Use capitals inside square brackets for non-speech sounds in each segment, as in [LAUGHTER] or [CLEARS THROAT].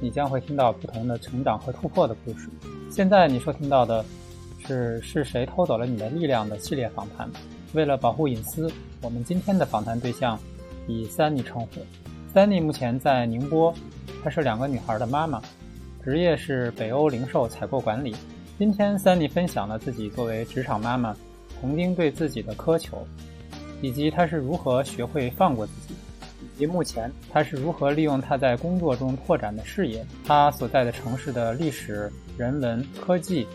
你将会听到不同的成长和突破的故事。现在你收听到的是“是谁偷走了你的力量”的系列访谈。为了保护隐私，我们今天的访谈对象以 Sunny 称呼。Sunny 目前在宁波，她是两个女孩的妈妈，职业是北欧零售采购管理。今天 Sunny 分享了自己作为职场妈妈曾经对自己的苛求，以及她是如何学会放过自己。及目前他是如何利用他在工作中拓展的视野，他所在的城市的历史、人文、科技，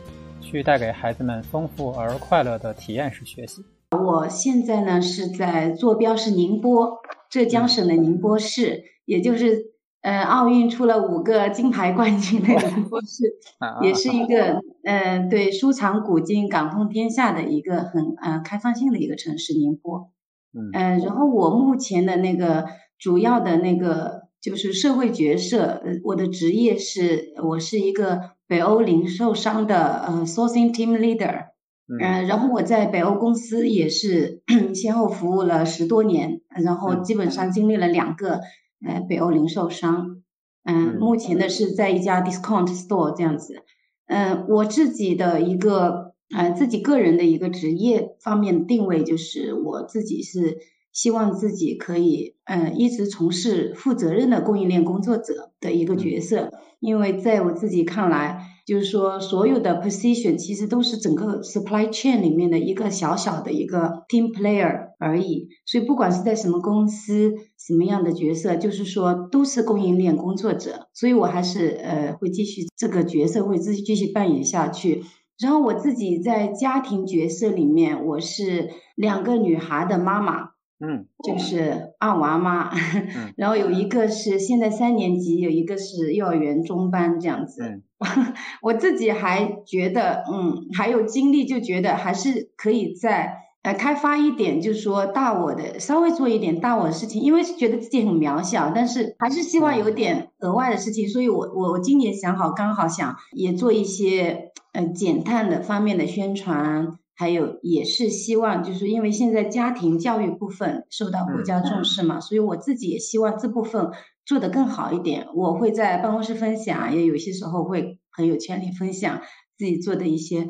去带给孩子们丰富而快乐的体验式学习。我现在呢是在坐标是宁波，浙江省的宁波市，也就是呃奥运出了五个金牌冠军的宁波市，[LAUGHS] 也是一个呃对收藏古今、感通天下的一个很呃开放性的一个城市。宁波，嗯，然后我目前的那个。主要的那个就是社会角色，呃，我的职业是我是一个北欧零售商的呃 sourcing team leader，嗯，然后我在北欧公司也是 [CLEARS THROAT] 先后服务了十多年，然后基本上经历了两个呃北欧零售商，嗯，目前的是在一家 discount store 这样子，嗯，我自己的一个呃自己个人的一个职业方面定位就是我自己是。希望自己可以，呃，一直从事负责任的供应链工作者的一个角色，因为在我自己看来，就是说所有的 position 其实都是整个 supply chain 里面的一个小小的一个 team player 而已。所以不管是在什么公司，什么样的角色，就是说都是供应链工作者。所以我还是呃会继续这个角色，会继续继续扮演下去。然后我自己在家庭角色里面，我是两个女孩的妈妈。嗯，就是二娃妈，[LAUGHS] 然后有一个是现在三年级，有一个是幼儿园中班这样子。[LAUGHS] 我自己还觉得，嗯，还有精力，就觉得还是可以在呃开发一点，就是说大我的稍微做一点大我的事情，因为觉得自己很渺小，但是还是希望有点额外的事情，所以我我我今年想好，刚好想也做一些呃减碳的方面的宣传。还有也是希望，就是因为现在家庭教育部分受到国家重视嘛，所以我自己也希望这部分做得更好一点。我会在办公室分享，也有些时候会朋友圈里分享自己做的一些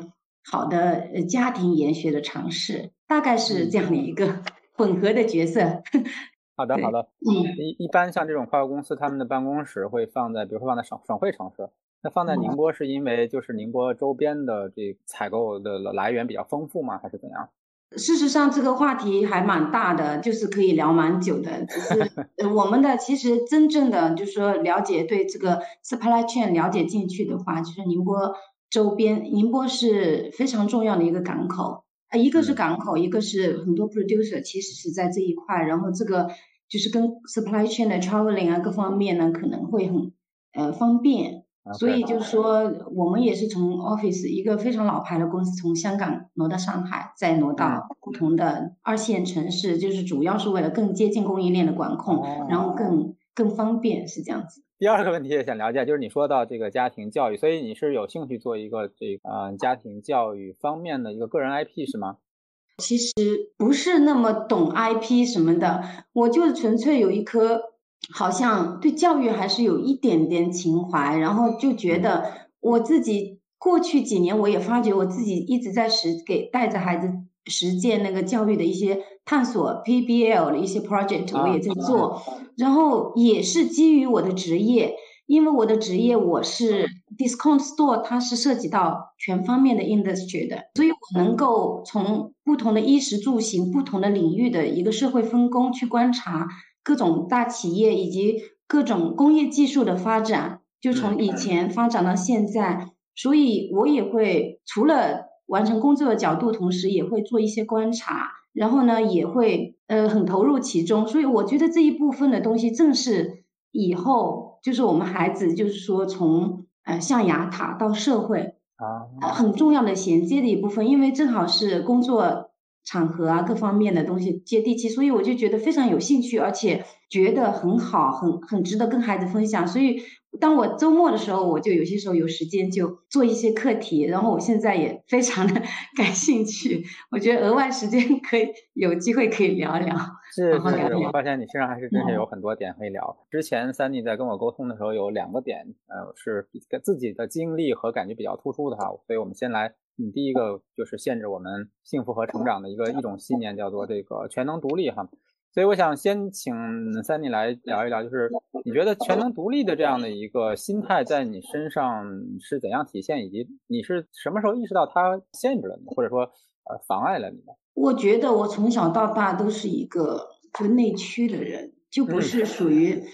好的呃家庭研学的尝试，大概是这样的一个 [LAUGHS] 混合的角色。好的，好的。嗯，一一般像这种跨国公司，他们的办公室会放在，比如说放在省省会城市。那放在宁波是因为就是宁波周边的这采购的来源比较丰富吗？还是怎样？事实上，这个话题还蛮大的，就是可以聊蛮久的。只是 [LAUGHS] 我们的其实真正的就是说了解对这个 supply chain 了解进去的话，就是宁波周边，宁波是非常重要的一个港口啊，一个是港口，一个是很多 producer 其实是在这一块，然后这个就是跟 supply chain 的 traveling 啊各方面呢可能会很呃方便。所以就是说，我们也是从 Office 一个非常老牌的公司，从香港挪到上海，再挪到不同的二线城市，就是主要是为了更接近供应链的管控，然后更更方便，是这样子。第二个问题也想了解，就是你说到这个家庭教育，所以你是有兴趣做一个这个家庭教育方面的一个个人 IP 是吗？其实不是那么懂 IP 什么的，我就是纯粹有一颗。好像对教育还是有一点点情怀，然后就觉得我自己过去几年，我也发觉我自己一直在实给带着孩子实践那个教育的一些探索，PBL 的一些 project 我也在做，然后也是基于我的职业，因为我的职业我是 discount store，它是涉及到全方面的 industry 的，所以我能够从不同的衣食住行、不同的领域的一个社会分工去观察。各种大企业以及各种工业技术的发展，就从以前发展到现在，所以我也会除了完成工作的角度，同时也会做一些观察，然后呢，也会呃很投入其中。所以我觉得这一部分的东西，正是以后就是我们孩子，就是说从呃象牙塔到社会啊，很重要的衔接的一部分，因为正好是工作。场合啊，各方面的东西接地气，所以我就觉得非常有兴趣，而且觉得很好，很很值得跟孩子分享。所以，当我周末的时候，我就有些时候有时间就做一些课题。然后我现在也非常的 [LAUGHS] 感兴趣，我觉得额外时间可以有机会可以聊聊。是是是，我发现你身上还是真是有很多点可以聊。之前三弟在跟我沟通的时候，有两个点，呃，是自己的经历和感觉比较突出的哈，所以我们先来。你第一个就是限制我们幸福和成长的一个一种信念，叫做这个全能独立哈。所以我想先请 Sunny 来聊一聊，就是你觉得全能独立的这样的一个心态在你身上是怎样体现，以及你是什么时候意识到它限制了你，或者说呃妨碍了你的？我觉得我从小到大都是一个就内驱的人，就不是属于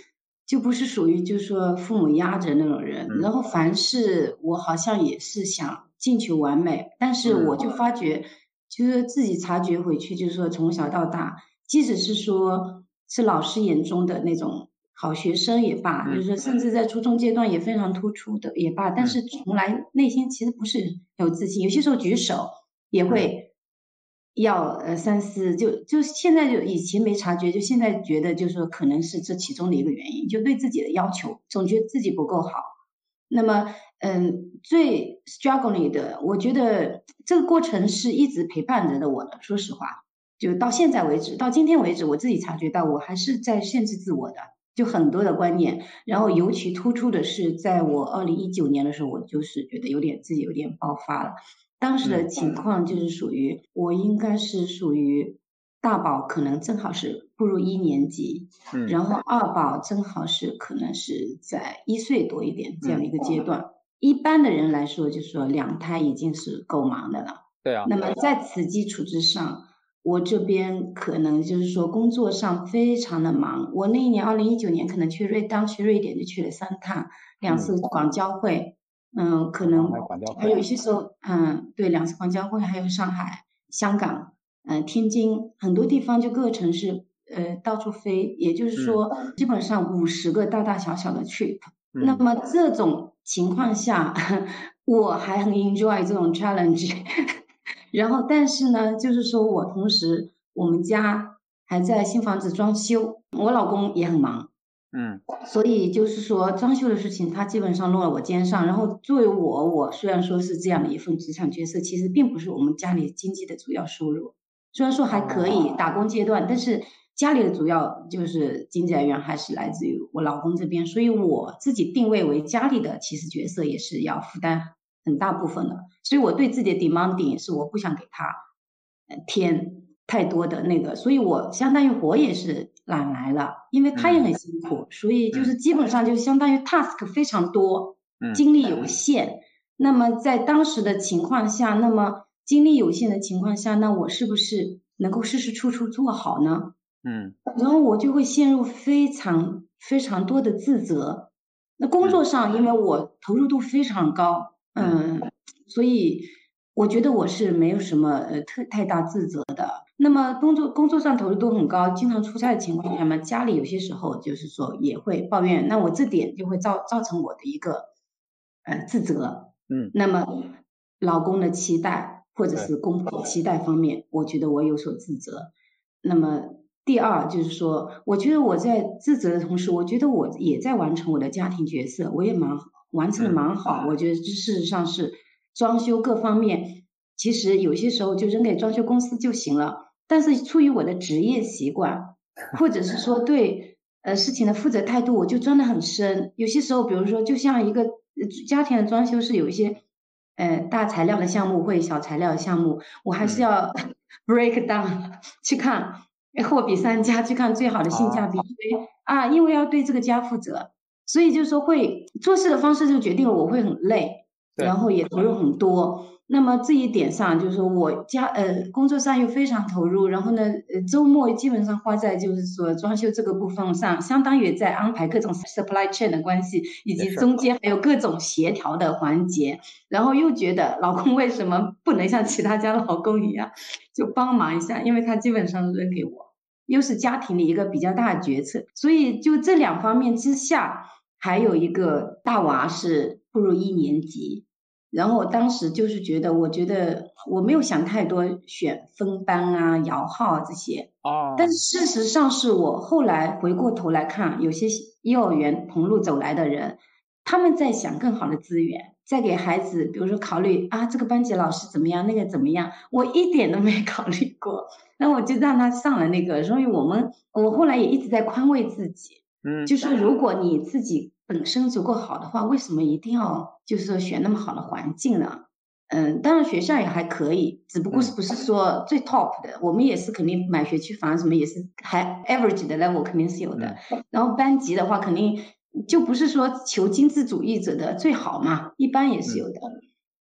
就不是属于就是说父母压着那种人，然后凡事我好像也是想。进求完美，但是我就发觉，就是自己察觉回去，就是说从小到大，即使是说是老师眼中的那种好学生也罢，就是说甚至在初中阶段也非常突出的也罢，但是从来内心其实不是有自信，有些时候举手也会要呃三思，就就现在就以前没察觉，就现在觉得就是说可能是这其中的一个原因，就对自己的要求总觉得自己不够好。那么，嗯，最 struggling 的，我觉得这个过程是一直陪伴着的我的。说实话，就到现在为止，到今天为止，我自己察觉到我还是在限制自我的，就很多的观念。然后尤其突出的是，在我二零一九年的时候，我就是觉得有点自己有点爆发了。当时的情况就是属于我应该是属于。大宝可能正好是步入一年级，嗯，然后二宝正好是可能是在一岁多一点这样的一个阶段。一般的人来说，就是说两胎已经是够忙的了。对啊。那么在此基础之上，我这边可能就是说工作上非常的忙。我那一年二零一九年可能去瑞当去瑞典就去了三趟，两次广交会，嗯，可能还有一些时候，嗯，对，两次广交会，还有上海、香港。嗯，天津很多地方就各个城市，呃，到处飞，也就是说，基本上五十个大大小小的 trip。那么这种情况下，[LAUGHS] 我还很 enjoy 这种 challenge。然后，但是呢，就是说我同时我们家还在新房子装修，我老公也很忙。嗯，所以就是说装修的事情，他基本上落了我肩上。然后作为我，我虽然说是这样的一份职场角色，其实并不是我们家里经济的主要收入。虽然说还可以打工阶段，但是家里的主要就是经济来源还是来自于我老公这边，所以我自己定位为家里的其实角色也是要负担很大部分的，所以我对自己的 demanding 是我不想给他添太多的那个，所以我相当于我也是懒来了，因为他也很辛苦，所以就是基本上就相当于 task 非常多，精力有限。那么在当时的情况下，那么。精力有限的情况下，那我是不是能够事事处处做好呢？嗯，然后我就会陷入非常非常多的自责。那工作上，因为我投入度非常高，嗯，所以我觉得我是没有什么呃特太大自责的。那么工作工作上投入度很高，经常出差的情况下嘛，家里有些时候就是说也会抱怨，那我这点就会造造成我的一个呃自责。嗯，那么老公的期待。或者是公婆期待方面，我觉得我有所自责。那么第二就是说，我觉得我在自责的同时，我觉得我也在完成我的家庭角色，我也蛮完成的蛮好。我觉得事实上是装修各方面，其实有些时候就扔给装修公司就行了。但是出于我的职业习惯，或者是说 [LAUGHS] 对呃事情的负责态度，我就钻得很深。有些时候，比如说就像一个家庭的装修是有一些。呃，大材料的项目或小材料的项目，我还是要 [LAUGHS] break down 去看货比三家，去看最好的性价比。因为啊，因为要对这个家负责，所以就是说会做事的方式就决定了我会很累，然后也投入很多。那么这一点上，就是说我家呃工作上又非常投入，然后呢，呃周末基本上花在就是说装修这个部分上，相当于在安排各种 supply chain 的关系，以及中间还有各种协调的环节。然后又觉得老公为什么不能像其他家老公一样，就帮忙一下？因为他基本上扔给我，又是家庭的一个比较大的决策，所以就这两方面之下，还有一个大娃是步入一年级。然后我当时就是觉得，我觉得我没有想太多，选分班啊、摇号啊这些。哦。但是事实上是我后来回过头来看，有些幼儿园同路走来的人，他们在想更好的资源，在给孩子，比如说考虑啊，这个班级老师怎么样，那个怎么样，我一点都没考虑过。那我就让他上了那个。所以我们我后来也一直在宽慰自己，嗯，就是如果你自己。本身足够好的话，为什么一定要就是说选那么好的环境呢？嗯，当然学校也还可以，只不过是不是说最 top 的，我们也是肯定买学区房什么也是还 average 的 level 肯定是有的。然后班级的话，肯定就不是说求精致主义者的最好嘛，一般也是有的。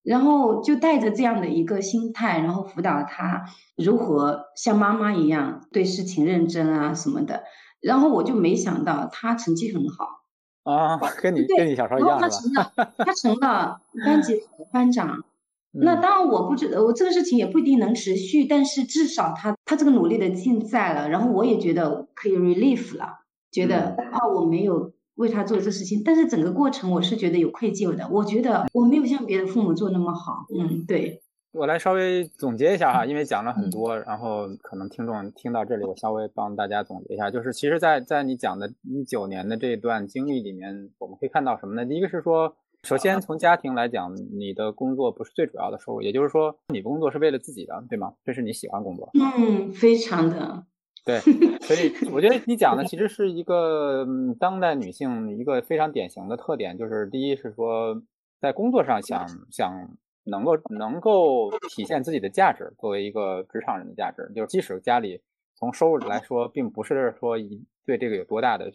然后就带着这样的一个心态，然后辅导他如何像妈妈一样对事情认真啊什么的。然后我就没想到他成绩很好。啊，跟你跟你小时候一样他成了，他成了 [LAUGHS] 班级班长。那当然，我不知我这个事情也不一定能持续，但是至少他他这个努力的尽在了。然后我也觉得可以 relief 了，觉得啊，我没有为他做这事情，但是整个过程我是觉得有愧疚的。我觉得我没有像别的父母做那么好。嗯，对。我来稍微总结一下哈，因为讲了很多，然后可能听众听到这里，我稍微帮大家总结一下，就是其实，在在你讲的一九年的这段经历里面，我们可以看到什么呢？第一个是说，首先从家庭来讲，你的工作不是最主要的收入，也就是说，你工作是为了自己的，对吗？这是你喜欢工作？嗯，非常的。[LAUGHS] 对，所以我觉得你讲的其实是一个当代女性一个非常典型的特点，就是第一是说，在工作上想想。能够能够体现自己的价值，作为一个职场人的价值，就是即使家里从收入来说，并不是说一对这个有多大的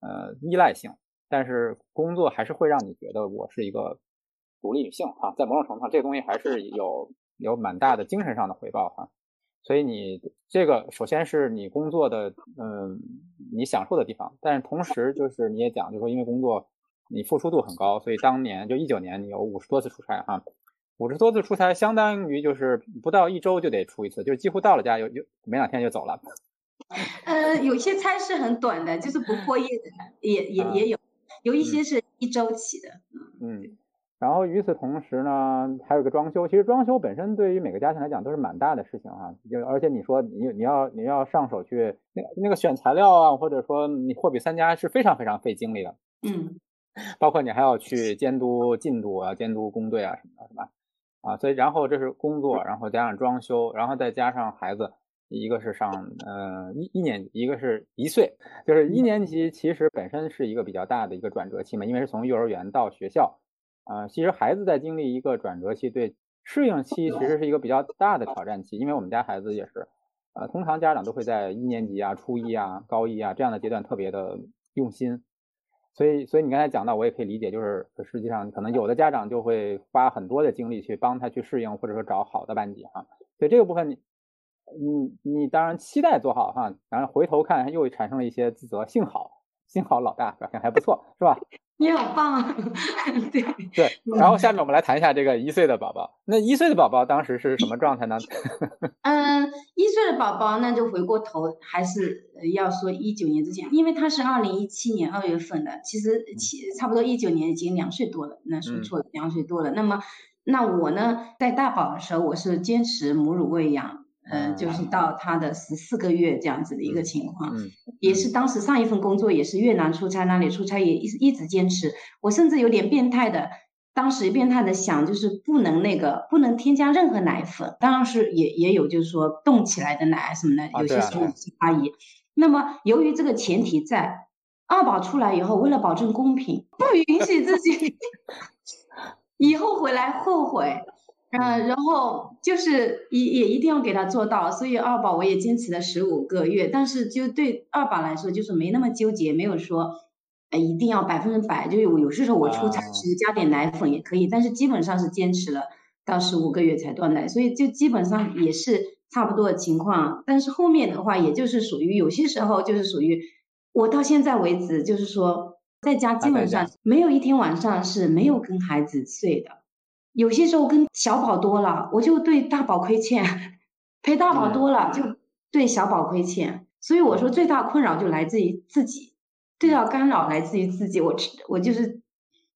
呃依赖性，但是工作还是会让你觉得我是一个独立女性哈，在某种程度上，这个东西还是有有蛮大的精神上的回报哈。所以你这个首先是你工作的嗯你享受的地方，但是同时就是你也讲，就是说因为工作你付出度很高，所以当年就一九年你有五十多次出差哈。五十多次出差，相当于就是不到一周就得出一次，就是几乎到了家有有没两天就走了。[LAUGHS] 呃，有些差是很短的，就是不过夜的，也也也有，有一些是一周起的。嗯，然后与此同时呢，还有个装修，其实装修本身对于每个家庭来讲都是蛮大的事情哈。就而且你说你你要你要上手去那那个选材料啊，或者说你货比三家是非常非常费精力的。嗯，包括你还要去监督进度啊，监督工队啊什么的，是吧？啊，所以然后这是工作，然后加上装修，然后再加上孩子，一个是上呃一一年级，一个是一岁，就是一年级其实本身是一个比较大的一个转折期嘛，因为是从幼儿园到学校，啊，其实孩子在经历一个转折期，对适应期其实是一个比较大的挑战期，因为我们家孩子也是，呃，通常家长都会在一年级啊、初一啊、高一啊这样的阶段特别的用心。所以，所以你刚才讲到，我也可以理解，就是实际上可能有的家长就会花很多的精力去帮他去适应，或者说找好的班级哈。所以这个部分，你，你，你当然期待做好哈，然后回头看又产生了一些自责，幸好，幸好老大表现还不错，是吧？你好棒，[LAUGHS] 对对。然后下面我们来谈一下这个一岁的宝宝。那一岁的宝宝当时是什么状态呢？[LAUGHS] 嗯，一岁的宝宝那就回过头还是要说一九年之前，因为他是二零一七年二月份的，其实七差不多一九年已经两岁多了，那说错了，两岁多了。那么那我呢，在大宝的时候，我是坚持母乳喂养。嗯，就是到他的十四个月这样子的一个情况，也是当时上一份工作也是越南出差，那里出差也一一直坚持。我甚至有点变态的，当时变态的想就是不能那个不能添加任何奶粉，当然是也也有就是说冻起来的奶什么的，有些时候阿姨。那么由于这个前提在，二宝出来以后，为了保证公平，不允许自己 [LAUGHS] 以后回来后悔。嗯，然后就是也也一定要给他做到，所以二宝我也坚持了十五个月，但是就对二宝来说就是没那么纠结，没有说，呃一定要百分之百，就有有些时候我出差其实加点奶粉也可以，但是基本上是坚持了到十五个月才断奶，所以就基本上也是差不多的情况，但是后面的话也就是属于有些时候就是属于我到现在为止就是说在家基本上没有一天晚上是没有跟孩子睡的。有些时候跟小宝多了，我就对大宝亏欠；陪大宝多了，就对小宝亏欠。所以我说最大困扰就来自于自己，最大干扰来自于自己。我我就是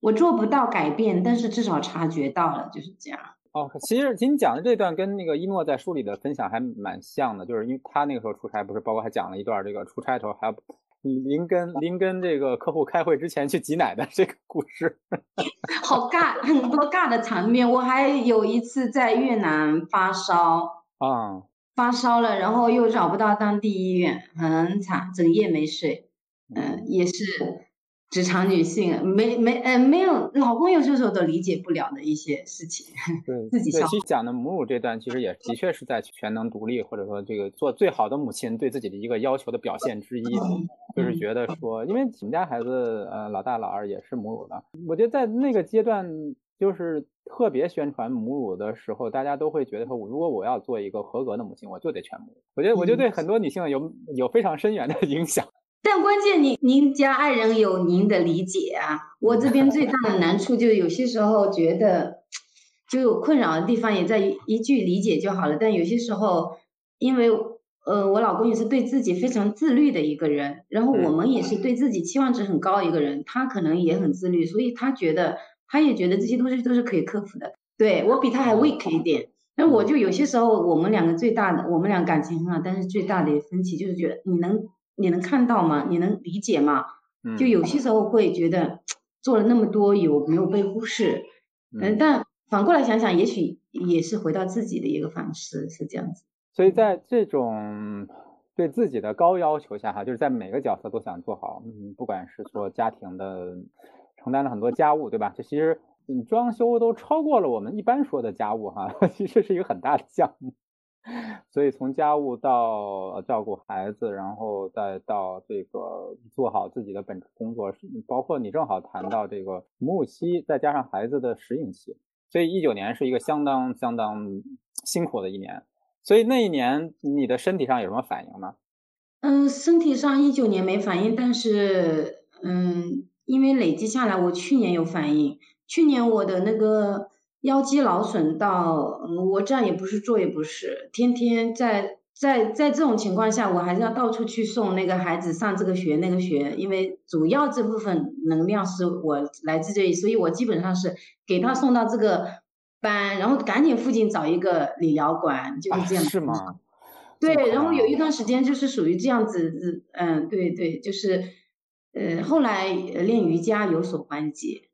我做不到改变，但是至少察觉到了，就是这样。哦，其实你讲的这段跟那个一诺在书里的分享还蛮像的，就是因为他那个时候出差，不是包括还讲了一段这个出差的时候还要临跟临跟这个客户开会之前去挤奶的这个故事，[LAUGHS] 好尬，很多尬的场面。我还有一次在越南发烧啊，发烧了，然后又找不到当地医院，很惨，整夜没睡。嗯，也是。职场女性没没呃没有老公有些时候都理解不了的一些事情，对自己对，其实讲的母乳这段，其实也的确是在全能独立或者说这个做最好的母亲对自己的一个要求的表现之一，就是觉得说，因为我们家孩子呃老大老二也是母乳的，我觉得在那个阶段就是特别宣传母乳的时候，大家都会觉得说，如果我要做一个合格的母亲，我就得全母乳。我觉得我觉得对很多女性有有非常深远的影响。但关键，您您家爱人有您的理解啊。我这边最大的难处就是有些时候觉得，就有困扰的地方也在于一句理解就好了。但有些时候，因为呃，我老公也是对自己非常自律的一个人，然后我们也是对自己期望值很高一个人，他可能也很自律，所以他觉得他也觉得这些东西都是可以克服的。对我比他还 weak 一点，那我就有些时候我们两个最大的，我们俩感情很好，但是最大的分歧就是觉得你能。你能看到吗？你能理解吗？就有些时候会觉得做了那么多有没有被忽视？嗯，但反过来想想，也许也是回到自己的一个反思，是这样子。所以在这种对自己的高要求下，哈，就是在每个角色都想做好，嗯，不管是说家庭的承担了很多家务，对吧？这其实嗯，装修都超过了我们一般说的家务，哈，[LAUGHS] 其实是一个很大的项目。所以从家务到照顾孩子，然后再到这个做好自己的本职工作，包括你正好谈到这个母乳期，再加上孩子的适应期，所以一九年是一个相当相当辛苦的一年。所以那一年你的身体上有什么反应吗？嗯，身体上一九年没反应，但是嗯，因为累积下来，我去年有反应。去年我的那个。腰肌劳损到我这样也不是坐也不是，天天在在在这种情况下，我还是要到处去送那个孩子上这个学那个学，因为主要这部分能量是我来自这里，所以我基本上是给他送到这个班，然后赶紧附近找一个理疗馆，就是这样。是吗？对，然后有一段时间就是属于这样子，嗯，对对，就是呃，后来练瑜伽有所缓解。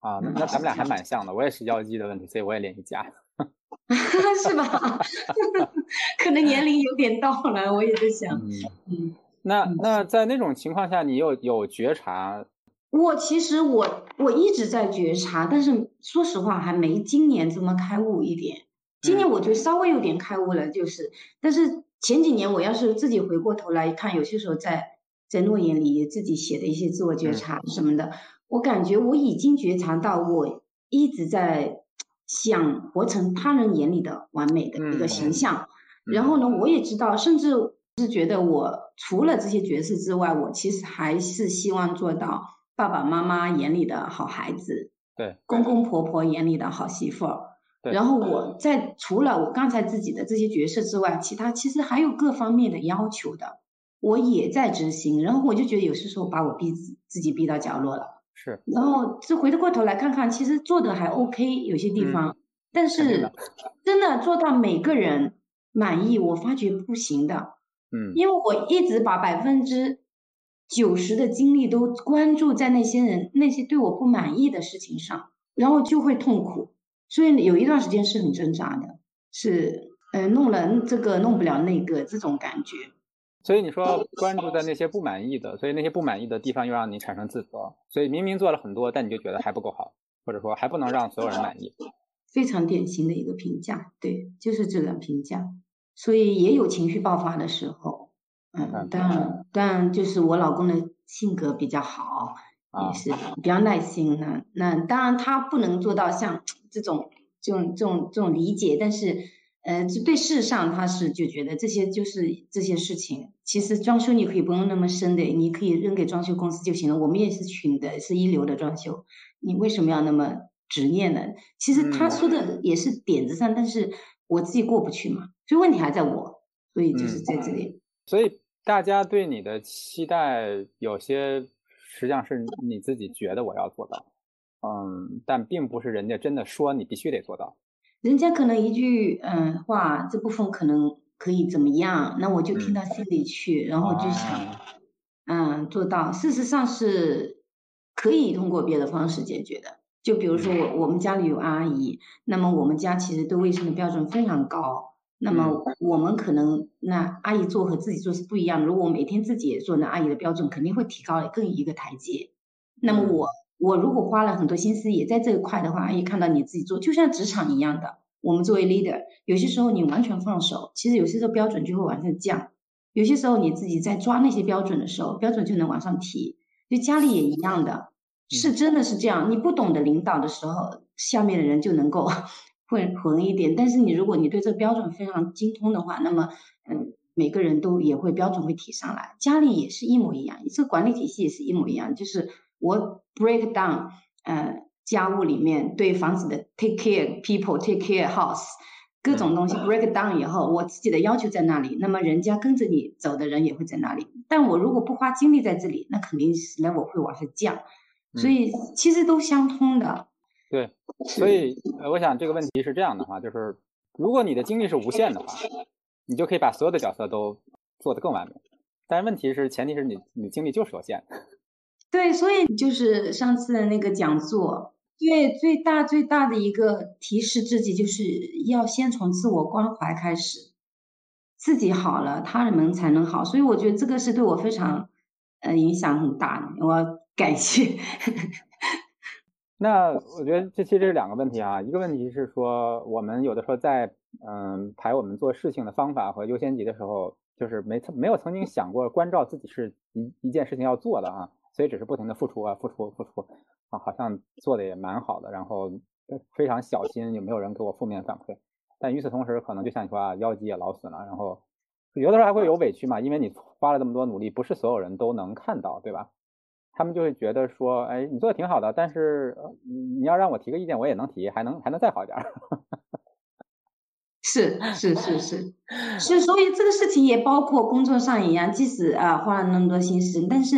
啊，那那咱们俩还蛮像的，我也是腰肌的问题，所以我也练瑜伽，[LAUGHS] 是吧？[LAUGHS] 可能年龄有点到了，我也在想，嗯，那那在那种情况下，你有有觉察？我其实我我一直在觉察，但是说实话还没今年这么开悟一点。今年我觉得稍微有点开悟了，就是，但是前几年我要是自己回过头来看，有些时候在在诺言里自己写的一些自我觉察什么的。我感觉我已经觉察到，我一直在想活成他人眼里的完美的一个形象。然后呢，我也知道，甚至是觉得我除了这些角色之外，我其实还是希望做到爸爸妈妈眼里的好孩子，对，公公婆婆眼里的好媳妇儿。然后我在除了我刚才自己的这些角色之外，其他其实还有各方面的要求的，我也在执行。然后我就觉得有些时候把我逼自自己逼到角落了。是，然后这回过头来看看，其实做的还 OK，有些地方，但是真的做到每个人满意，我发觉不行的。嗯，因为我一直把百分之九十的精力都关注在那些人那些对我不满意的事情上，然后就会痛苦，所以有一段时间是很挣扎的，是呃弄了这个弄不了那个这种感觉。所以你说关注在那些不满意的，所以那些不满意的地方又让你产生自责，所以明明做了很多，但你就觉得还不够好，或者说还不能让所有人满意。非常典型的一个评价，对，就是这个评价。所以也有情绪爆发的时候，嗯，但但就是我老公的性格比较好，也是比较耐心的。那当然他不能做到像这种这种这种这种理解，但是。呃，对事上他是就觉得这些就是这些事情，其实装修你可以不用那么深的，你可以扔给装修公司就行了。我们也是请的是一流的装修，你为什么要那么执念呢？其实他说的也是点子上，但是我自己过不去嘛，所以问题还在我，所以就是在这里。所以大家对你的期待有些实际上是你自己觉得我要做到，嗯，但并不是人家真的说你必须得做到。人家可能一句嗯话，这部分可能可以怎么样，那我就听到心里去，然后就想，嗯，做到。事实上是可以通过别的方式解决的。就比如说我我们家里有阿姨，那么我们家其实对卫生的标准非常高。那么我们可能那阿姨做和自己做是不一样的。如果我每天自己也做，那阿姨的标准肯定会提高更一个台阶。那么我我如果花了很多心思也在这一块的话，阿姨看到你自己做，就像职场一样的。我们作为 leader，有些时候你完全放手，其实有些时候标准就会往上降。有些时候你自己在抓那些标准的时候，标准就能往上提。就家里也一样的，是真的是这样。你不懂得领导的时候，下面的人就能够。[LAUGHS] 会混一点，但是你如果你对这个标准非常精通的话，那么嗯，每个人都也会标准会提上来。家里也是一模一样，这个管理体系也是一模一样。就是我 break down，呃，家务里面对房子的 take care people，take care house，各种东西 break down 以后，我自己的要求在那里，那么人家跟着你走的人也会在那里。但我如果不花精力在这里，那肯定是 level 会往下降。所以其实都相通的。对，所以呃，我想这个问题是这样的话，就是如果你的精力是无限的话，你就可以把所有的角色都做得更完美。但是问题是，前提是你你精力就是有限。对，所以就是上次的那个讲座，对最大最大的一个提示自己，就是要先从自我关怀开始，自己好了，他人们才能好。所以我觉得这个是对我非常呃影响很大的，我感谢。[LAUGHS] 那我觉得这其实是两个问题啊，一个问题是说，我们有的时候在嗯排我们做事情的方法和优先级的时候，就是没没有曾经想过关照自己是一一件事情要做的啊，所以只是不停的付出啊，付出付出啊，好像做的也蛮好的，然后非常小心，有没有人给我负面反馈？但与此同时，可能就像你说啊，腰肌也劳损了，然后有的时候还会有委屈嘛，因为你花了这么多努力，不是所有人都能看到，对吧？他们就会觉得说，哎，你做的挺好的，但是你要让我提个意见，我也能提，还能还能再好一点。是是是是是，所以这个事情也包括工作上一样，即使啊花了那么多心思，但是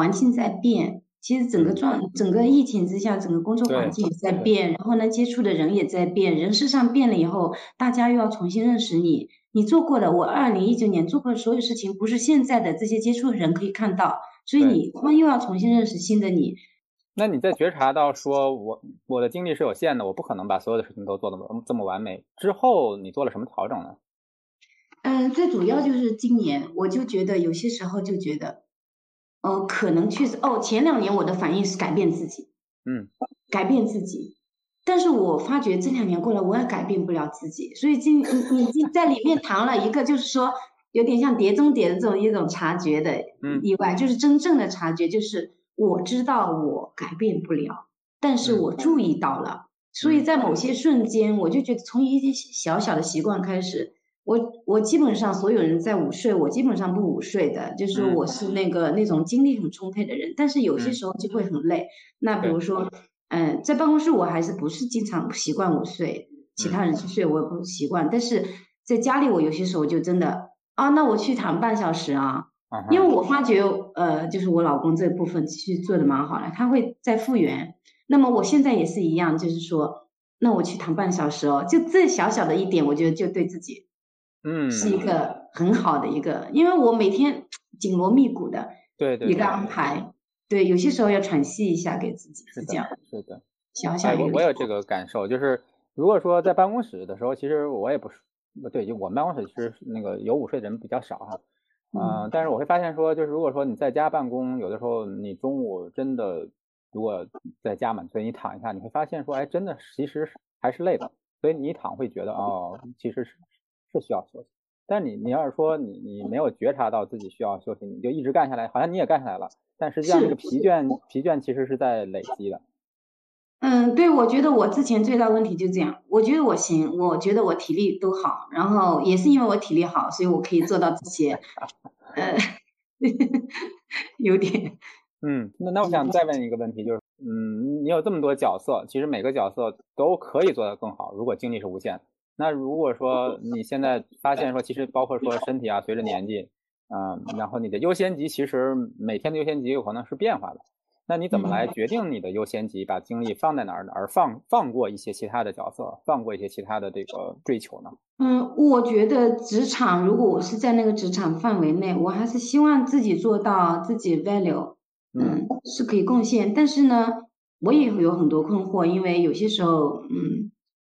环境在变，其实整个状整个疫情之下，整个工作环境也在变，然后呢，接触的人也在变，人事上变了以后，大家又要重新认识你，你做过的，我二零一九年做过的所有事情，不是现在的这些接触的人可以看到。所以你他们又要重新认识新的你。那你在觉察到说我我的精力是有限的，我不可能把所有的事情都做的这么完美之后，你做了什么调整呢？嗯，最主要就是今年，我就觉得有些时候就觉得，哦，可能确实哦，前两年我的反应是改变自己，嗯，改变自己，但是我发觉这两年过来我也改变不了自己，所以今你你在里面谈了一个就是说。有点像碟中谍的这种一种察觉的意外，就是真正的察觉，就是我知道我改变不了，但是我注意到了，所以在某些瞬间，我就觉得从一些小小的习惯开始，我我基本上所有人在午睡，我基本上不午睡的，就是我是那个那种精力很充沛的人，但是有些时候就会很累。那比如说，嗯，在办公室我还是不是经常习惯午睡，其他人去睡我也不习惯，但是在家里我有些时候就真的。啊，那我去躺半小时啊，因为我发觉，呃，就是我老公这部分其实做的蛮好的，他会在复原。那么我现在也是一样，就是说，那我去躺半小时哦，就这小小的一点，我觉得就对自己，嗯，是一个很好的一个，因为我每天紧锣密鼓的，对对，一个安排，对，有些时候要喘息一下给自己，是这样，是的，小。小的，我有这个感受，就是。如果说在办公室的时候，其实我也不是。对，就我们办公室其实那个有午睡的人比较少哈，嗯，但是我会发现说，就是如果说你在家办公，有的时候你中午真的如果在家嘛，所以你躺一下，你会发现说，哎，真的其实还是累的，所以你一躺会觉得哦，其实是是需要休息。但你你要是说你你没有觉察到自己需要休息，你就一直干下来，好像你也干下来了，但实际上这个疲倦疲倦其实是在累积的。嗯，对，我觉得我之前最大问题就这样。我觉得我行，我觉得我体力都好，然后也是因为我体力好，所以我可以做到这些。呃，[LAUGHS] 有点。嗯，那那我想再问一个问题，就是，嗯，你有这么多角色，其实每个角色都可以做得更好，如果精力是无限。那如果说 [LAUGHS] 你现在发现说，其实包括说身体啊，随着年纪，嗯，然后你的优先级其实每天的优先级有可能是变化的。那你怎么来决定你的优先级，把精力放在哪儿，而放放过一些其他的角色，放过一些其他的这个追求呢？嗯，我觉得职场，如果我是在那个职场范围内，我还是希望自己做到自己 value，嗯，是可以贡献。但是呢，我也会有很多困惑，因为有些时候，嗯，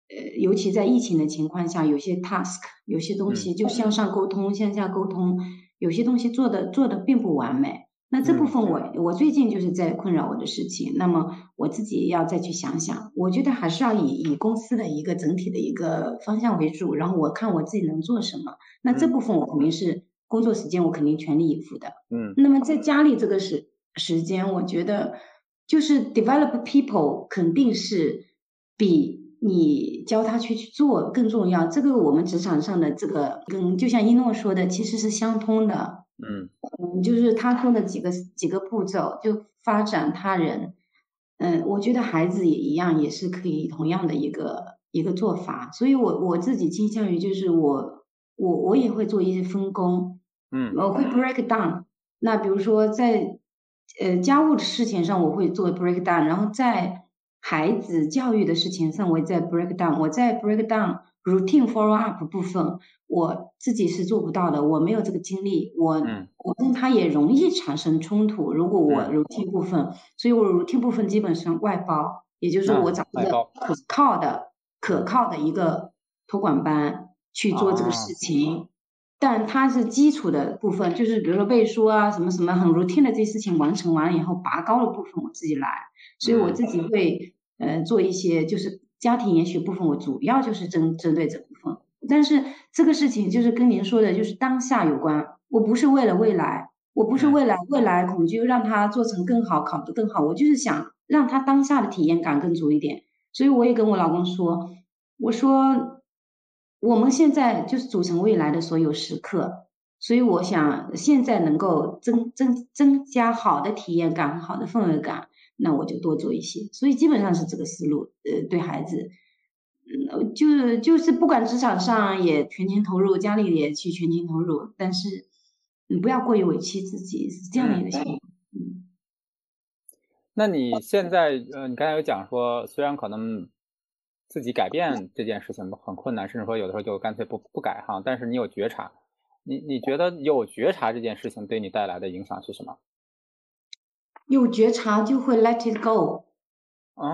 呃，尤其在疫情的情况下，有些 task，有些东西就向上沟通、向下沟通，有些东西做的做的并不完美。那这部分我我最近就是在困扰我的事情，那么我自己要再去想想，我觉得还是要以以公司的一个整体的一个方向为主，然后我看我自己能做什么。那这部分我肯定是工作时间我肯定全力以赴的。嗯。那么在家里这个时时间，我觉得就是 develop people 肯定是比你教他去去做更重要。这个我们职场上的这个跟就像一诺说的，其实是相通的。嗯嗯，就是他说的几个几个步骤，就发展他人。嗯，我觉得孩子也一样，也是可以同样的一个一个做法。所以，我我自己倾向于就是我我我也会做一些分工。嗯，我会 break down。那比如说在呃家务的事情上，我会做 break down，然后在孩子教育的事情上，我在 break down。我在 break down。routine follow up 部分，我自己是做不到的，我没有这个精力，我我跟他也容易产生冲突。如果我 routine 部分，所以我 routine 部分基本上外包，也就是说我找一个可靠的、可靠的一个托管班去做这个事情。但它是基础的部分，就是比如说背书啊，什么什么很 routine 的这些事情完成完了以后，拔高的部分我自己来，所以我自己会呃做一些就是。家庭延续部分，我主要就是针针对这部分，但是这个事情就是跟您说的，就是当下有关。我不是为了未来，我不是为了未来恐惧让他做成更好，考得更好。我就是想让他当下的体验感更足一点。所以我也跟我老公说，我说我们现在就是组成未来的所有时刻，所以我想现在能够增增增加好的体验感和好的氛围感。那我就多做一些，所以基本上是这个思路。呃，对孩子，嗯，就就是不管职场上也全情投入，家里也去全情投入，但是你不要过于委屈自己，是这样的一个想法。嗯。那你现在，呃，你刚才有讲说，虽然可能自己改变这件事情很困难，甚至说有的时候就干脆不不改哈，但是你有觉察，你你觉得有觉察这件事情对你带来的影响是什么？有觉察就会 let it go，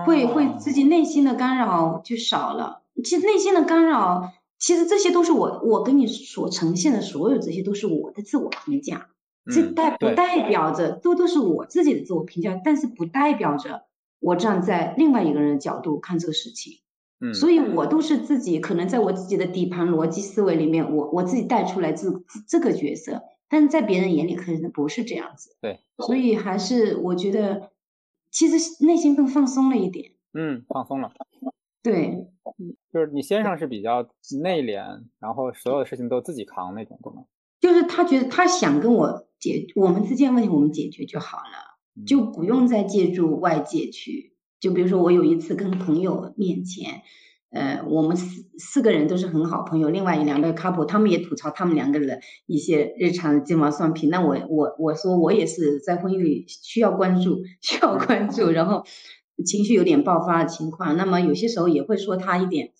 会会自己内心的干扰就少了。其实内心的干扰，其实这些都是我我跟你所呈现的所有这些都是我的自我评价，这代不代表着都都是我自己的自我评价，但是不代表着我站在另外一个人的角度看这个事情。嗯，所以我都是自己可能在我自己的底盘逻辑思维里面，我我自己带出来这这个角色。但是在别人眼里可能不是这样子，对，所以还是我觉得，其实内心更放松了一点。嗯，放松了。对，就是你先生是比较内敛，然后所有的事情都自己扛那种，对吗？就是他觉得他想跟我解我们之间问题，我们解决就好了，就不用再借助外界去。就比如说我有一次跟朋友面前。呃，我们四四个人都是很好朋友，另外两个 couple 他们也吐槽他们两个人一些日常的鸡毛蒜皮。那我我我说我也是在婚姻里需要关注，需要关注，然后情绪有点爆发的情况。那么有些时候也会说他一点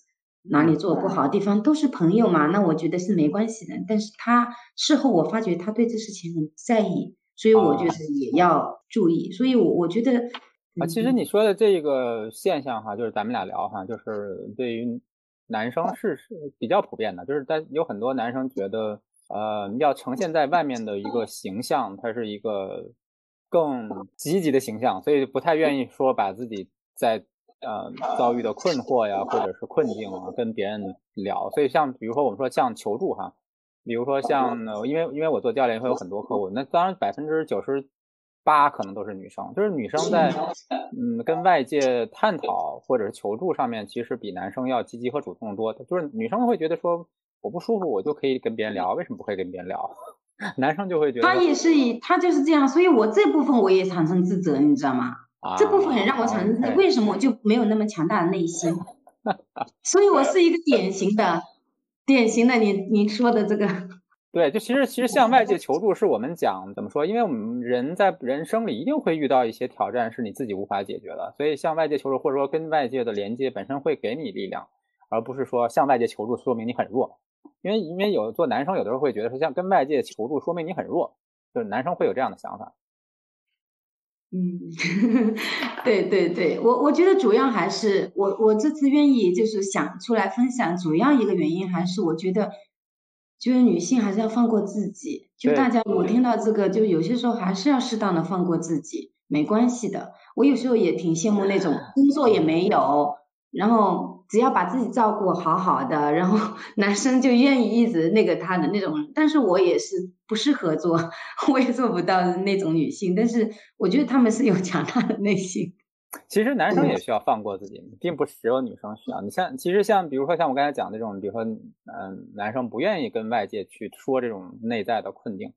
哪里做不好的地方，都是朋友嘛，那我觉得是没关系的。但是他事后我发觉他对这事情很在意，所以我觉得也要注意。所以，我我觉得。啊，其实你说的这个现象哈，就是咱们俩聊哈，就是对于男生是是比较普遍的，就是在有很多男生觉得，呃，要呈现在外面的一个形象，它是一个更积极的形象，所以不太愿意说把自己在呃遭遇的困惑呀，或者是困境啊，跟别人聊。所以像比如说我们说像求助哈，比如说像因为因为我做教练会有很多客户，那当然百分之九十。八可能都是女生，就是女生在嗯跟外界探讨或者是求助上面，其实比男生要积极和主动多。就是女生会觉得说我不舒服，我就可以跟别人聊，为什么不可以跟别人聊？[LAUGHS] 男生就会觉得他也是以他就是这样，所以我这部分我也产生自责，你知道吗？这部分让我产生自责，为什么我就没有那么强大的内心？[LAUGHS] 所以我是一个典型的典型的你你说的这个。对，就其实其实向外界求助是我们讲怎么说？因为我们人在人生里一定会遇到一些挑战，是你自己无法解决的，所以向外界求助或者说跟外界的连接本身会给你力量，而不是说向外界求助说明你很弱。因为因为有做男生有的时候会觉得说像跟外界求助说明你很弱，就是男生会有这样的想法。嗯，[LAUGHS] 对对对，我我觉得主要还是我我这次愿意就是想出来分享，主要一个原因还是我觉得。就是女性还是要放过自己，就大家我听到这个，就有些时候还是要适当的放过自己，没关系的。我有时候也挺羡慕那种 [LAUGHS] 工作也没有，然后只要把自己照顾好好的，然后 [LAUGHS] 男生就愿意一直那个他的那种。但是我也是不适合做，[LAUGHS] 我也做不到那种女性。但是我觉得他们是有强大的内心。其实男生也需要放过自己，并不是只有女生需要。你像，其实像比如说像我刚才讲的这种，比如说，嗯，男生不愿意跟外界去说这种内在的困境，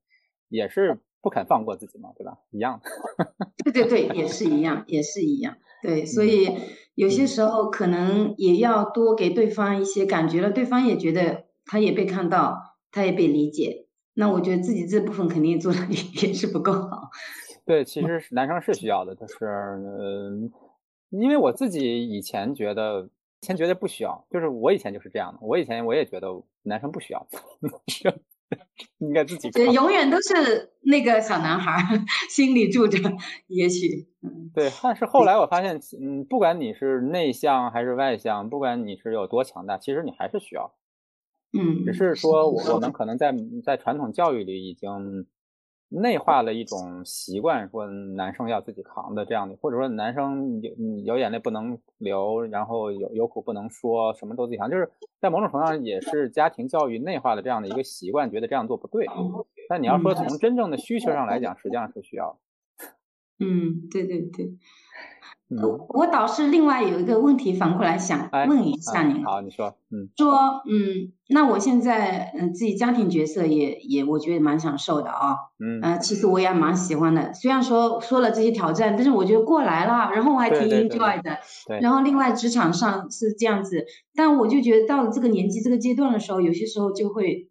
也是不肯放过自己嘛，对吧？一样 [LAUGHS] 的。对对对，也是一样，也是一样。对，所以有些时候可能也要多给对方一些感觉了，对方也觉得他也被看到，他也被理解。那我觉得自己这部分肯定做的 [LAUGHS] 也是不够好。对，其实是男生是需要的，就是，嗯，因为我自己以前觉得，以前觉得不需要，就是我以前就是这样的，我以前我也觉得男生不需要，[LAUGHS] 应该自己。对永远都是那个小男孩心里住着，也许，对，但是后来我发现，嗯，不管你是内向还是外向，不管你是有多强大，其实你还是需要，嗯，只是说我们可能在在传统教育里已经。内化了一种习惯，说男生要自己扛的这样的，或者说男生有有眼泪不能流，然后有有苦不能说，什么都自己扛，就是在某种程度上也是家庭教育内化的这样的一个习惯，觉得这样做不对。但你要说从真正的需求上来讲，实际上是需要。嗯，对对对。我我倒是另外有一个问题反过来想问一下您。好，你说，嗯，说，嗯，那我现在嗯自己家庭角色也也我觉得蛮享受的啊，嗯，呃，其实我也蛮喜欢的。虽然说说了这些挑战，但是我觉得过来了，然后我还挺 enjoy 的。对。然后另外职场上是这样子，但我就觉得到了这个年纪这个阶段的时候，有些时候就会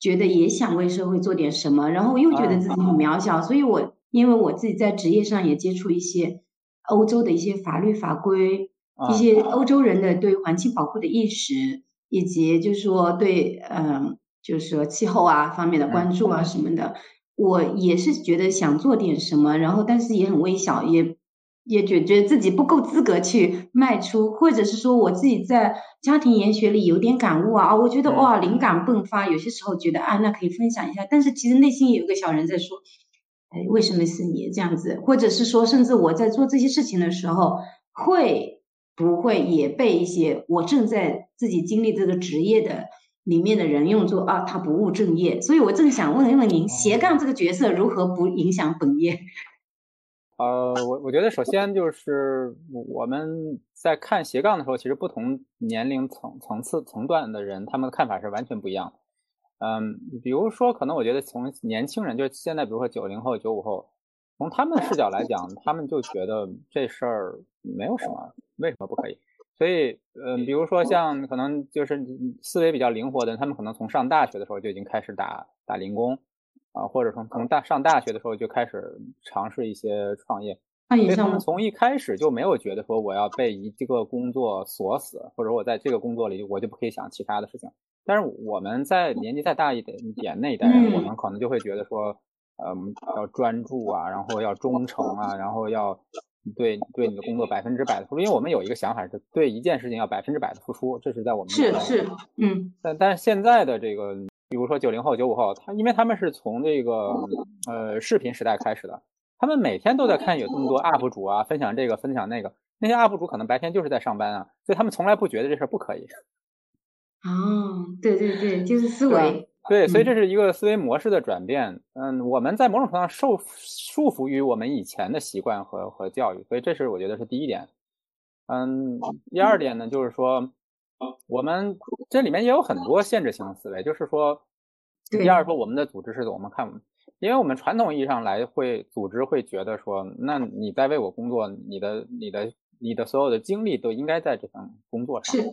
觉得也想为社会做点什么，然后又觉得自己很渺小，所以我因为我自己在职业上也接触一些。欧洲的一些法律法规，一些欧洲人的对环境保护的意识，以及就是说对嗯，就是说气候啊方面的关注啊什么的，我也是觉得想做点什么，然后但是也很微小，也也觉觉得自己不够资格去迈出，或者是说我自己在家庭研学里有点感悟啊，我觉得哇灵感迸发，有些时候觉得啊那可以分享一下，但是其实内心有个小人在说。为什么是你这样子？或者是说，甚至我在做这些事情的时候，会不会也被一些我正在自己经历这个职业的里面的人用作啊，他不务正业？所以我正想问一问您，斜杠这个角色如何不影响本业？[LAUGHS] 呃，我我觉得首先就是我们在看斜杠的时候，其实不同年龄层层次层段的人，他们的看法是完全不一样的。嗯，比如说，可能我觉得从年轻人，就是现在，比如说九零后、九五后，从他们的视角来讲，他们就觉得这事儿没有什么，为什么不可以？所以，嗯，比如说像可能就是思维比较灵活的，他们可能从上大学的时候就已经开始打打零工，啊，或者从从大上大学的时候就开始尝试一些创业，所以他们从一开始就没有觉得说我要被一个工作锁死，或者我在这个工作里我就不可以想其他的事情。但是我们在年纪再大一点一点那一代人，我们可能就会觉得说，嗯，要专注啊，然后要忠诚啊，然后要对对你的工作百分之百的付出，因为我们有一个想法是对一件事情要百分之百的付出，这是在我们是是嗯，但但是现在的这个，比如说九零后、九五后，他因为他们是从这个呃视频时代开始的，他们每天都在看有这么多 UP 主啊，分享这个分享那个，那些 UP 主可能白天就是在上班啊，所以他们从来不觉得这事不可以。哦，对对对，就是思维。对，所以这是一个思维模式的转变。嗯，我们在某种程度上受束缚于我们以前的习惯和和教育，所以这是我觉得是第一点。嗯，第二点呢，就是说，我们这里面也有很多限制性思维，就是说，第二说我们的组织是我们看，因为我们传统意义上来会组织会觉得说，那你在为我工作，你的你的你的所有的精力都应该在这份工作上。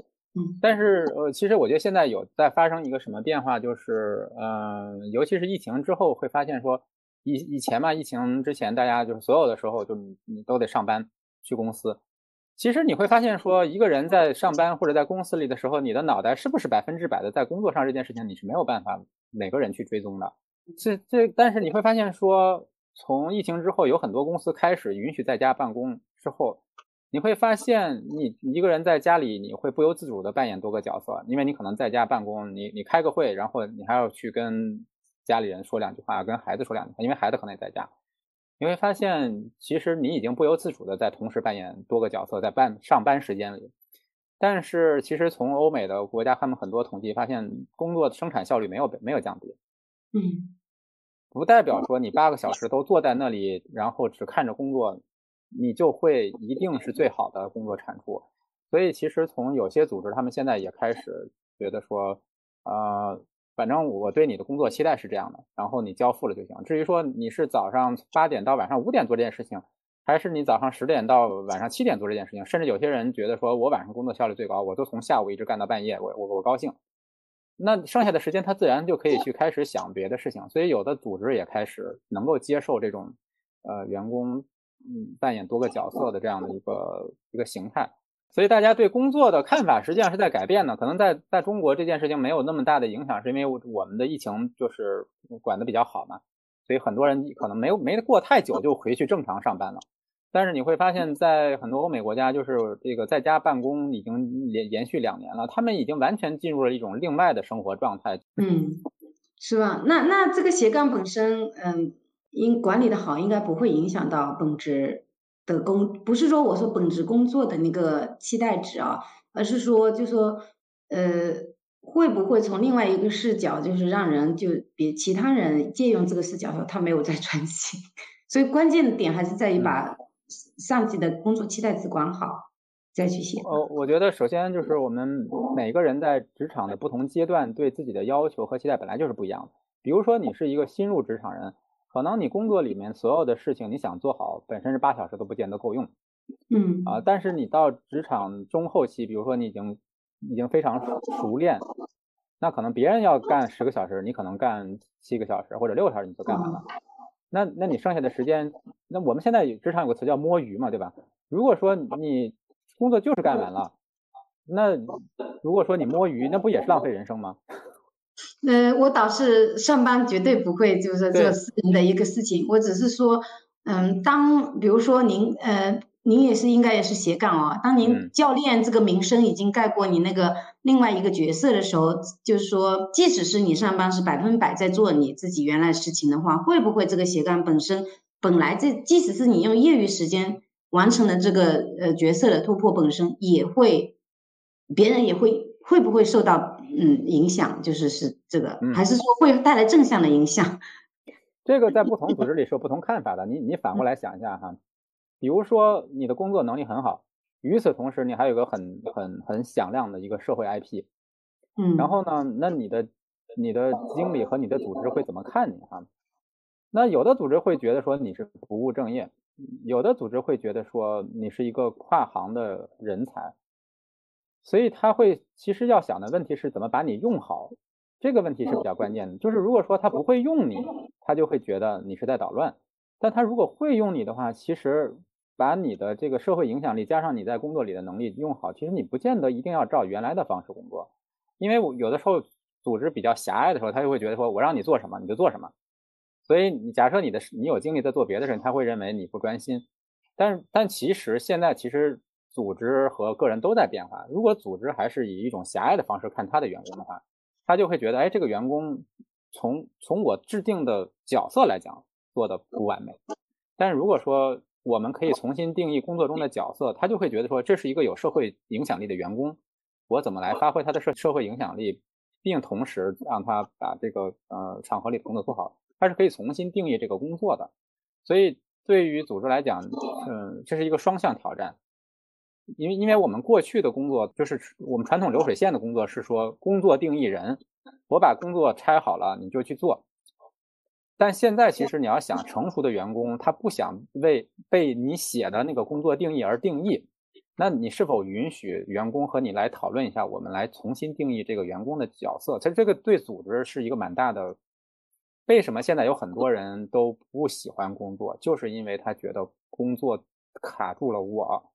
但是呃，其实我觉得现在有在发生一个什么变化，就是呃，尤其是疫情之后，会发现说以以前嘛，疫情之前大家就是所有的时候就你都得上班去公司。其实你会发现说，一个人在上班或者在公司里的时候，你的脑袋是不是百分之百的在工作上这件事情，你是没有办法每个人去追踪的。这这，但是你会发现说，从疫情之后，有很多公司开始允许在家办公之后。你会发现，你一个人在家里，你会不由自主的扮演多个角色，因为你可能在家办公，你你开个会，然后你还要去跟家里人说两句话，跟孩子说两句话，因为孩子可能也在家。你会发现，其实你已经不由自主的在同时扮演多个角色，在办上班时间里。但是，其实从欧美的国家，他们很多统计发现，工作生产效率没有没有降低。嗯，不代表说你八个小时都坐在那里，然后只看着工作。你就会一定是最好的工作产出，所以其实从有些组织，他们现在也开始觉得说，呃，反正我对你的工作期待是这样的，然后你交付了就行。至于说你是早上八点到晚上五点做这件事情，还是你早上十点到晚上七点做这件事情，甚至有些人觉得说我晚上工作效率最高，我都从下午一直干到半夜，我我我高兴。那剩下的时间他自然就可以去开始想别的事情，所以有的组织也开始能够接受这种，呃，员工。嗯，扮演多个角色的这样的一个一个形态，所以大家对工作的看法实际上是在改变的。可能在在中国这件事情没有那么大的影响，是因为我们的疫情就是管的比较好嘛，所以很多人可能没有没过太久就回去正常上班了。但是你会发现在很多欧美国家，就是这个在家办公已经连延续两年了，他们已经完全进入了一种另外的生活状态。嗯，是吧？那那这个斜杠本身，嗯。应管理的好，应该不会影响到本职的工，不是说我说本职工作的那个期待值啊，而是说就说呃会不会从另外一个视角，就是让人就别其他人借用这个视角说他没有在专心，[LAUGHS] 所以关键的点还是在于把上级的工作期待值管好再去写。哦，我觉得首先就是我们每个人在职场的不同阶段对自己的要求和期待本来就是不一样的，比如说你是一个新入职场人。可能你工作里面所有的事情，你想做好，本身是八小时都不见得够用，嗯啊，但是你到职场中后期，比如说你已经已经非常熟练，那可能别人要干十个小时，你可能干七个小时或者六个小时你就干完了，那那你剩下的时间，那我们现在职场有个词叫摸鱼嘛，对吧？如果说你工作就是干完了，那如果说你摸鱼，那不也是浪费人生吗？呃，我倒是上班绝对不会，就是这私人的一个事情。我只是说，嗯，当比如说您，呃，您也是应该也是斜杠哦。当您教练这个名声已经盖过你那个另外一个角色的时候，就是说，即使是你上班是百分百在做你自己原来事情的话，会不会这个斜杠本身本来这，即使是你用业余时间完成的这个呃角色的突破，本身也会，别人也会会不会受到？嗯，影响就是是这个，还是说会带来正向的影响？[LAUGHS] 这个在不同组织里是有不同看法的。你你反过来想一下哈，比如说你的工作能力很好，与此同时你还有个很很很响亮的一个社会 IP，嗯，然后呢，那你的你的经理和你的组织会怎么看你哈？那有的组织会觉得说你是不务正业，有的组织会觉得说你是一个跨行的人才。所以他会其实要想的问题是怎么把你用好，这个问题是比较关键的。就是如果说他不会用你，他就会觉得你是在捣乱；但他如果会用你的话，其实把你的这个社会影响力加上你在工作里的能力用好，其实你不见得一定要照原来的方式工作，因为有的时候组织比较狭隘的时候，他就会觉得说我让你做什么你就做什么。所以你假设你的你有精力在做别的事，他会认为你不专心。但但其实现在其实。组织和个人都在变化。如果组织还是以一种狭隘的方式看他的员工的话，他就会觉得，哎，这个员工从从我制定的角色来讲做的不完美。但是如果说我们可以重新定义工作中的角色，他就会觉得说，这是一个有社会影响力的员工，我怎么来发挥他的社社会影响力，并同时让他把这个呃场合里工作做好，他是可以重新定义这个工作的。所以对于组织来讲，嗯，这是一个双向挑战。因为，因为我们过去的工作就是我们传统流水线的工作，是说工作定义人，我把工作拆好了，你就去做。但现在其实你要想成熟的员工，他不想为被你写的那个工作定义而定义，那你是否允许员工和你来讨论一下，我们来重新定义这个员工的角色？其实这个对组织是一个蛮大的。为什么现在有很多人都不喜欢工作？就是因为他觉得工作卡住了我，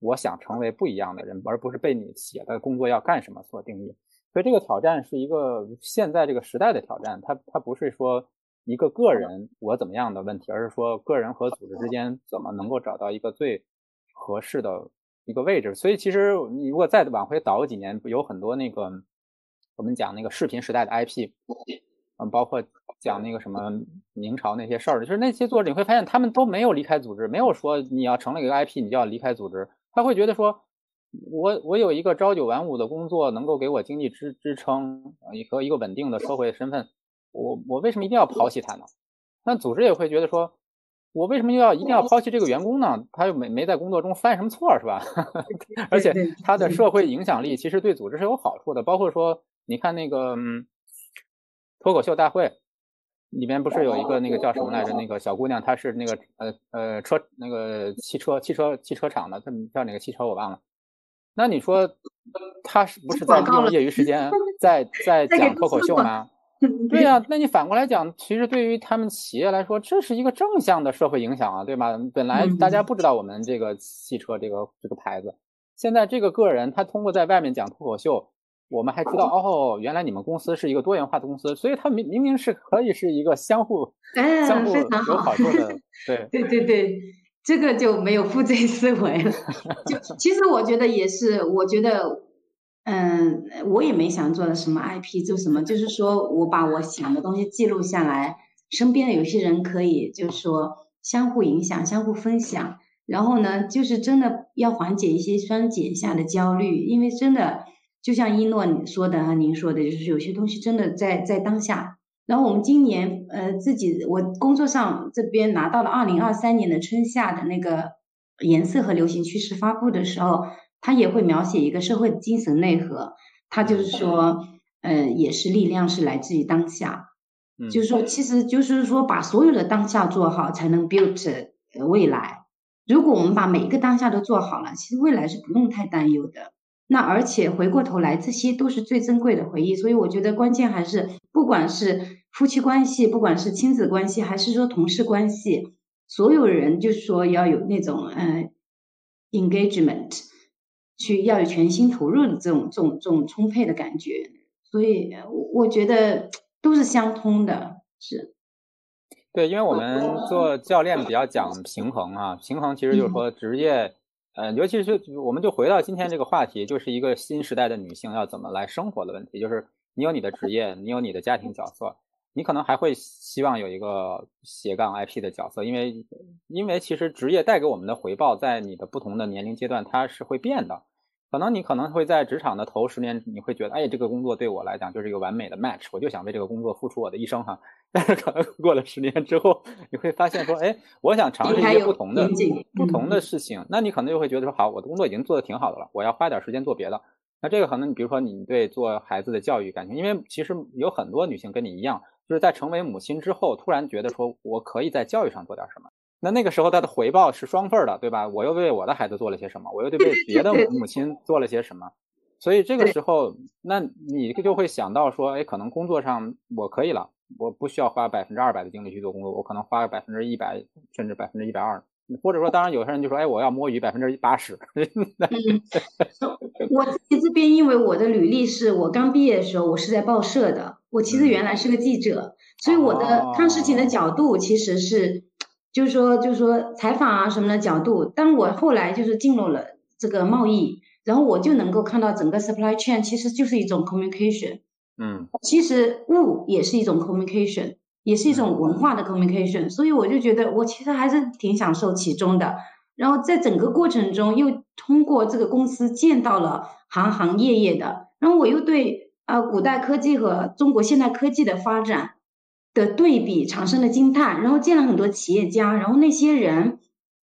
我想成为不一样的人，而不是被你写的工作要干什么所定义。所以这个挑战是一个现在这个时代的挑战，它它不是说一个个人我怎么样的问题，而是说个人和组织之间怎么能够找到一个最合适的一个位置。所以其实你如果再往回倒几年，有很多那个我们讲那个视频时代的 IP，嗯，包括讲那个什么明朝那些事儿，就是那些作者你会发现他们都没有离开组织，没有说你要成了一个 IP 你就要离开组织，他会觉得说。我我有一个朝九晚五的工作，能够给我经济支支撑，和一个稳定的社会身份，我我为什么一定要抛弃他呢？那组织也会觉得说，我为什么又要一定要抛弃这个员工呢？他又没没在工作中犯什么错，是吧？[LAUGHS] 而且他的社会影响力其实对组织是有好处的，包括说，你看那个脱口秀大会里面不是有一个那个叫什么来着？那个小姑娘，她是那个呃呃车那个汽车汽车汽车厂的，她叫哪个汽车我忘了。那你说，她是不是在利用业余时间 [LAUGHS] 在在讲脱口秀吗？对呀，那你反过来讲，其实对于他们企业来说，这是一个正向的社会影响啊，对吧？本来大家不知道我们这个汽车这个这个牌子，现在这个个人他通过在外面讲脱口秀，我们还知道哦，原来你们公司是一个多元化的公司，所以它明明明是可以是一个相互 [LAUGHS] 相互有好处的，[LAUGHS] 对对对对。这个就没有负罪思维了。[LAUGHS] 就其实我觉得也是，我觉得，嗯，我也没想做的什么 IP 做什么，就是说我把我想的东西记录下来，身边的有些人可以就是说相互影响、相互分享。然后呢，就是真的要缓解一些双减下的焦虑，因为真的就像一诺你说的哈，您说的，就是有些东西真的在在当下。然后我们今年，呃，自己我工作上这边拿到了二零二三年的春夏的那个颜色和流行趋势发布的时候，它也会描写一个社会的精神内核。它就是说，呃，也是力量是来自于当下，就是说，其实就是说把所有的当下做好，才能 build 未来。如果我们把每一个当下都做好了，其实未来是不用太担忧的。那而且回过头来，这些都是最珍贵的回忆，所以我觉得关键还是，不管是夫妻关系，不管是亲子关系，还是说同事关系，所有人就是说要有那种呃 engagement，去要有全心投入的这种这种这种充沛的感觉，所以我觉得都是相通的，是。对，因为我们做教练比较讲平衡啊，平衡其实就是说职业。嗯，尤其是我们就回到今天这个话题，就是一个新时代的女性要怎么来生活的问题。就是你有你的职业，你有你的家庭角色，你可能还会希望有一个斜杠 IP 的角色，因为因为其实职业带给我们的回报，在你的不同的年龄阶段它是会变的。可能你可能会在职场的头十年，你会觉得，哎，这个工作对我来讲就是一个完美的 match，我就想为这个工作付出我的一生哈。但是可能过了十年之后，你会发现说，哎，我想尝试一些不同的不同的事情，那你可能就会觉得说，好，我的工作已经做的挺好的了，我要花点时间做别的。那这个可能你比如说你对做孩子的教育感情，因为其实有很多女性跟你一样，就是在成为母亲之后，突然觉得说我可以在教育上做点什么。那那个时候，他的回报是双份的，对吧？我又为我的孩子做了些什么？我又对为别的母亲做了些什么？所以这个时候，那你就会想到说，哎，可能工作上我可以了，我不需要花百分之二百的精力去做工作，我可能花百分之一百，甚至百分之一百二，或者说，当然有些人就说，哎，我要摸鱼百分之八十。[LAUGHS] 我自己这边，因为我的履历是我刚毕业的时候，我是在报社的，我其实原来是个记者，所以我的看事情的角度其实是。就是说，就是说采访啊什么的角度。当我后来就是进入了这个贸易，然后我就能够看到整个 supply chain 其实就是一种 communication。嗯，其实物也是一种 communication，也是一种文化的 communication。所以我就觉得我其实还是挺享受其中的。然后在整个过程中，又通过这个公司见到了行行业业的，然后我又对啊古代科技和中国现代科技的发展。的对比产生了惊叹，然后见了很多企业家，然后那些人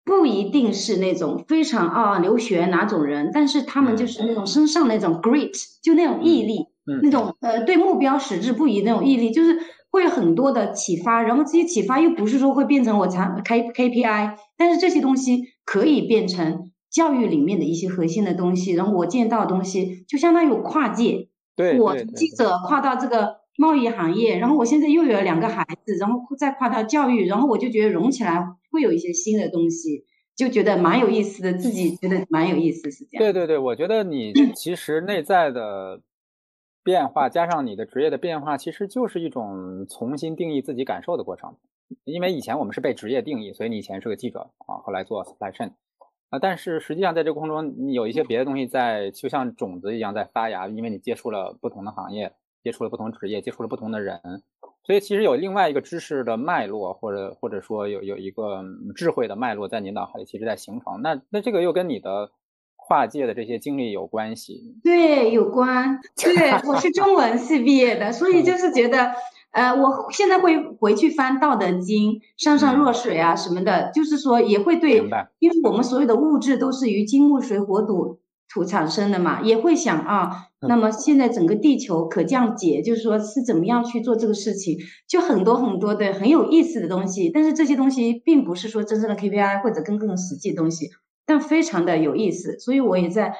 不一定是那种非常啊留学哪种人，但是他们就是那种身上那种 great，就那种毅力，那种呃对目标矢志不移那种毅力，就是会有很多的启发。然后这些启发又不是说会变成我长 K K P I，但是这些东西可以变成教育里面的一些核心的东西，然后我见到的东西就相当于跨界，对，我记者跨到这个贸易行业，然后我现在又有两个孩子，然后再跨到教育，然后我就觉得融起来会有一些新的东西，就觉得蛮有意思的，自己觉得蛮有意思，是这样。对对对，我觉得你其实内在的变化加上你的职业的变化，其实就是一种重新定义自己感受的过程。因为以前我们是被职业定义，所以你以前是个记者啊，后来做 supply chain。啊，但是实际上在这个过程中，你有一些别的东西在，就像种子一样在发芽，因为你接触了不同的行业，接触了不同职业，接触了不同的人，所以其实有另外一个知识的脉络，或者或者说有有一个智慧的脉络在你脑海里，其实在形成。那那这个又跟你的跨界的这些经历有关系？对，有关。[LAUGHS] 对，我是中文系毕业的，所以就是觉得。呃，我现在会回去翻《道德经》，上善若水啊什么的，就是说也会对，因为我们所有的物质都是于金木水火土土产生的嘛，也会想啊，那么现在整个地球可降解，就是说是怎么样去做这个事情，就很多很多的很有意思的东西，但是这些东西并不是说真正的 KPI 或者更更实际的东西，但非常的有意思，所以我也在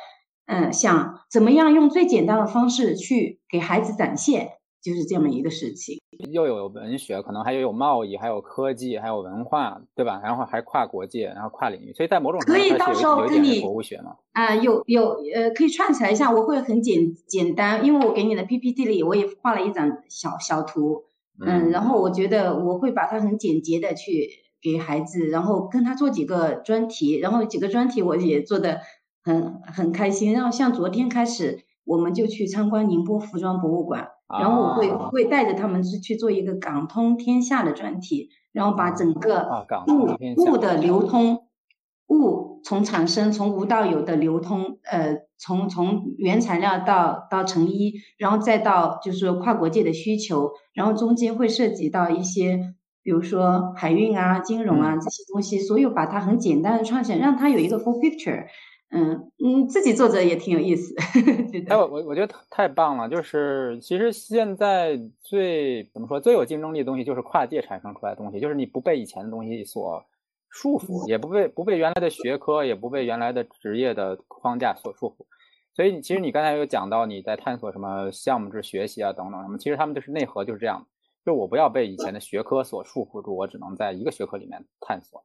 嗯想怎么样用最简单的方式去给孩子展现。就是这么一个事情，又有文学，可能还有有贸易，还有科技，还有文化，对吧？然后还跨国界，然后跨领域，所以在某种可以到时候跟你博物学嘛啊，有有呃，可以串起来一下，我会很简简单，因为我给你的 PPT 里我也画了一张小小图，嗯，然后我觉得我会把它很简洁的去给孩子，然后跟他做几个专题，然后几个专题我也做的很很开心，然后像昨天开始，我们就去参观宁波服装博物馆。然后我会会带着他们去去做一个港通天下的专题，然后把整个物物的流通，物从产生从无到有的流通，呃，从从原材料到到成衣，然后再到就是跨国界的需求，然后中间会涉及到一些，比如说海运啊、金融啊这些东西，所有把它很简单的创建，让它有一个 full picture。嗯嗯，自己做着也挺有意思。[LAUGHS] 哎，我我我觉得太棒了，就是其实现在最怎么说最有竞争力的东西，就是跨界产生出来的东西，就是你不被以前的东西所束缚，也不被不被原来的学科，也不被原来的职业的框架所束缚。所以其实你刚才有讲到你在探索什么项目制学习啊等等什么，其实他们就是内核就是这样，就我不要被以前的学科所束缚住，我只能在一个学科里面探索。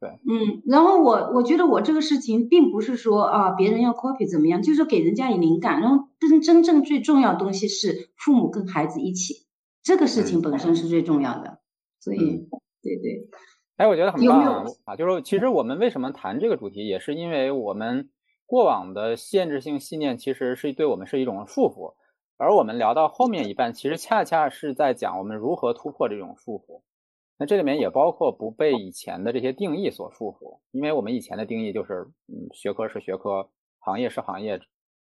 对，嗯，然后我我觉得我这个事情并不是说啊别人要 copy 怎么样，就是给人家以灵感，然后真真正最重要的东西是父母跟孩子一起，这个事情本身是最重要的，所以对对。哎，我觉得很棒啊，就是其实我们为什么谈这个主题，也是因为我们过往的限制性信念其实是对我们是一种束缚，而我们聊到后面一半，其实恰恰是在讲我们如何突破这种束缚。那这里面也包括不被以前的这些定义所束缚，因为我们以前的定义就是，嗯，学科是学科，行业是行业，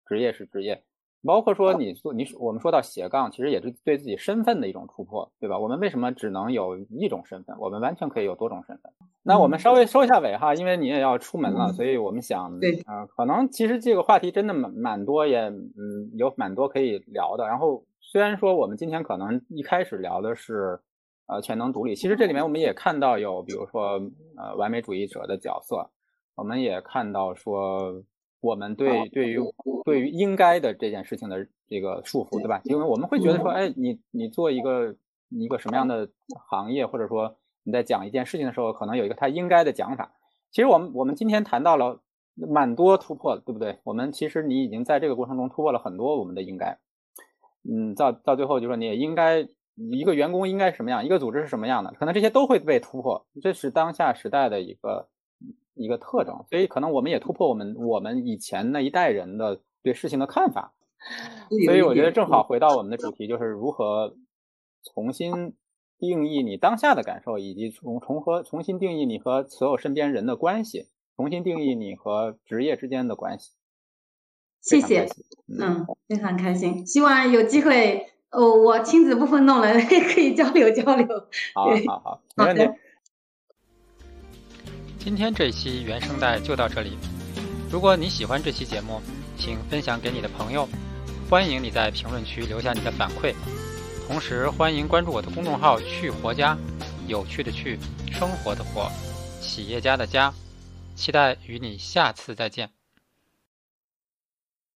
职业是职业，包括说你做你我们说到斜杠，其实也是对自己身份的一种突破，对吧？我们为什么只能有一种身份？我们完全可以有多种身份。那我们稍微收一下尾哈，因为你也要出门了，所以我们想，对啊，可能其实这个话题真的蛮蛮多，也嗯有蛮多可以聊的。然后虽然说我们今天可能一开始聊的是。呃，全能独立。其实这里面我们也看到有，比如说，呃，完美主义者的角色。我们也看到说，我们对对于对于应该的这件事情的这个束缚，对吧？因为我们会觉得说，哎，你你做一个一个什么样的行业，或者说你在讲一件事情的时候，可能有一个他应该的讲法。其实我们我们今天谈到了蛮多突破，对不对？我们其实你已经在这个过程中突破了很多我们的应该。嗯，到到最后就说你也应该。一个员工应该什么样？一个组织是什么样的？可能这些都会被突破，这是当下时代的一个一个特征。所以可能我们也突破我们我们以前那一代人的对事情的看法。所以我觉得正好回到我们的主题，就是如何重新定义你当下的感受，以及重重和重新定义你和所有身边人的关系，重新定义你和职业之间的关系。谢谢，嗯，非常开心，希望有机会。哦，我亲子部分弄了，[LAUGHS] 可以交流交流。好，好，好，没问题。今天这一期原声带就到这里。如果你喜欢这期节目，请分享给你的朋友。欢迎你在评论区留下你的反馈。同时，欢迎关注我的公众号“去活家”，有趣的去，生活的活，企业家的家。期待与你下次再见。